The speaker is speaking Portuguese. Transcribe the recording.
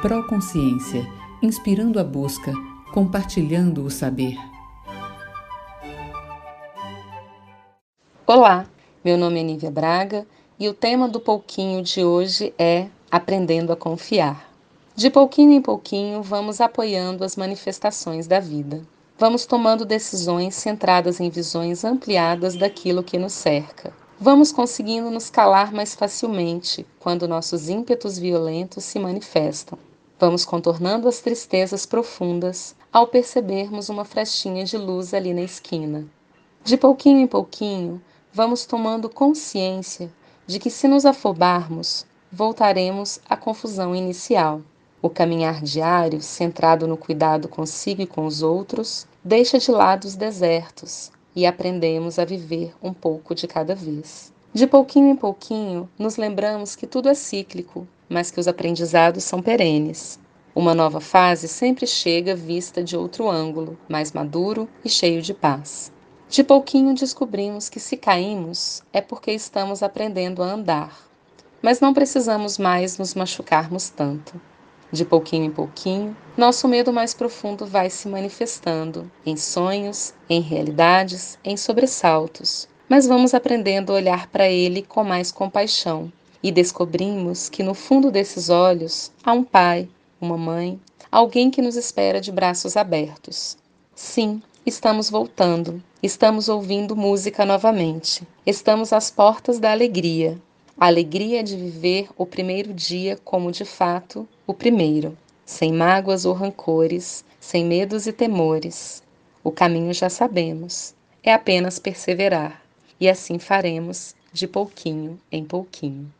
Proconsciência, inspirando a busca, compartilhando o saber. Olá, meu nome é Nívia Braga e o tema do pouquinho de hoje é Aprendendo a Confiar. De pouquinho em pouquinho, vamos apoiando as manifestações da vida. Vamos tomando decisões centradas em visões ampliadas daquilo que nos cerca. Vamos conseguindo nos calar mais facilmente quando nossos ímpetos violentos se manifestam. Vamos contornando as tristezas profundas ao percebermos uma frestinha de luz ali na esquina. De pouquinho em pouquinho, vamos tomando consciência de que se nos afobarmos, voltaremos à confusão inicial. O caminhar diário, centrado no cuidado consigo e com os outros, deixa de lado os desertos e aprendemos a viver um pouco de cada vez. De pouquinho em pouquinho, nos lembramos que tudo é cíclico, mas que os aprendizados são perenes. Uma nova fase sempre chega vista de outro ângulo, mais maduro e cheio de paz. De pouquinho descobrimos que se caímos é porque estamos aprendendo a andar, mas não precisamos mais nos machucarmos tanto. De pouquinho em pouquinho, nosso medo mais profundo vai se manifestando em sonhos, em realidades, em sobressaltos. Mas vamos aprendendo a olhar para ele com mais compaixão e descobrimos que no fundo desses olhos há um pai, uma mãe, alguém que nos espera de braços abertos. Sim, estamos voltando, estamos ouvindo música novamente, estamos às portas da alegria, a alegria de viver o primeiro dia como de fato o primeiro, sem mágoas ou rancores, sem medos e temores. O caminho já sabemos, é apenas perseverar, e assim faremos de pouquinho em pouquinho.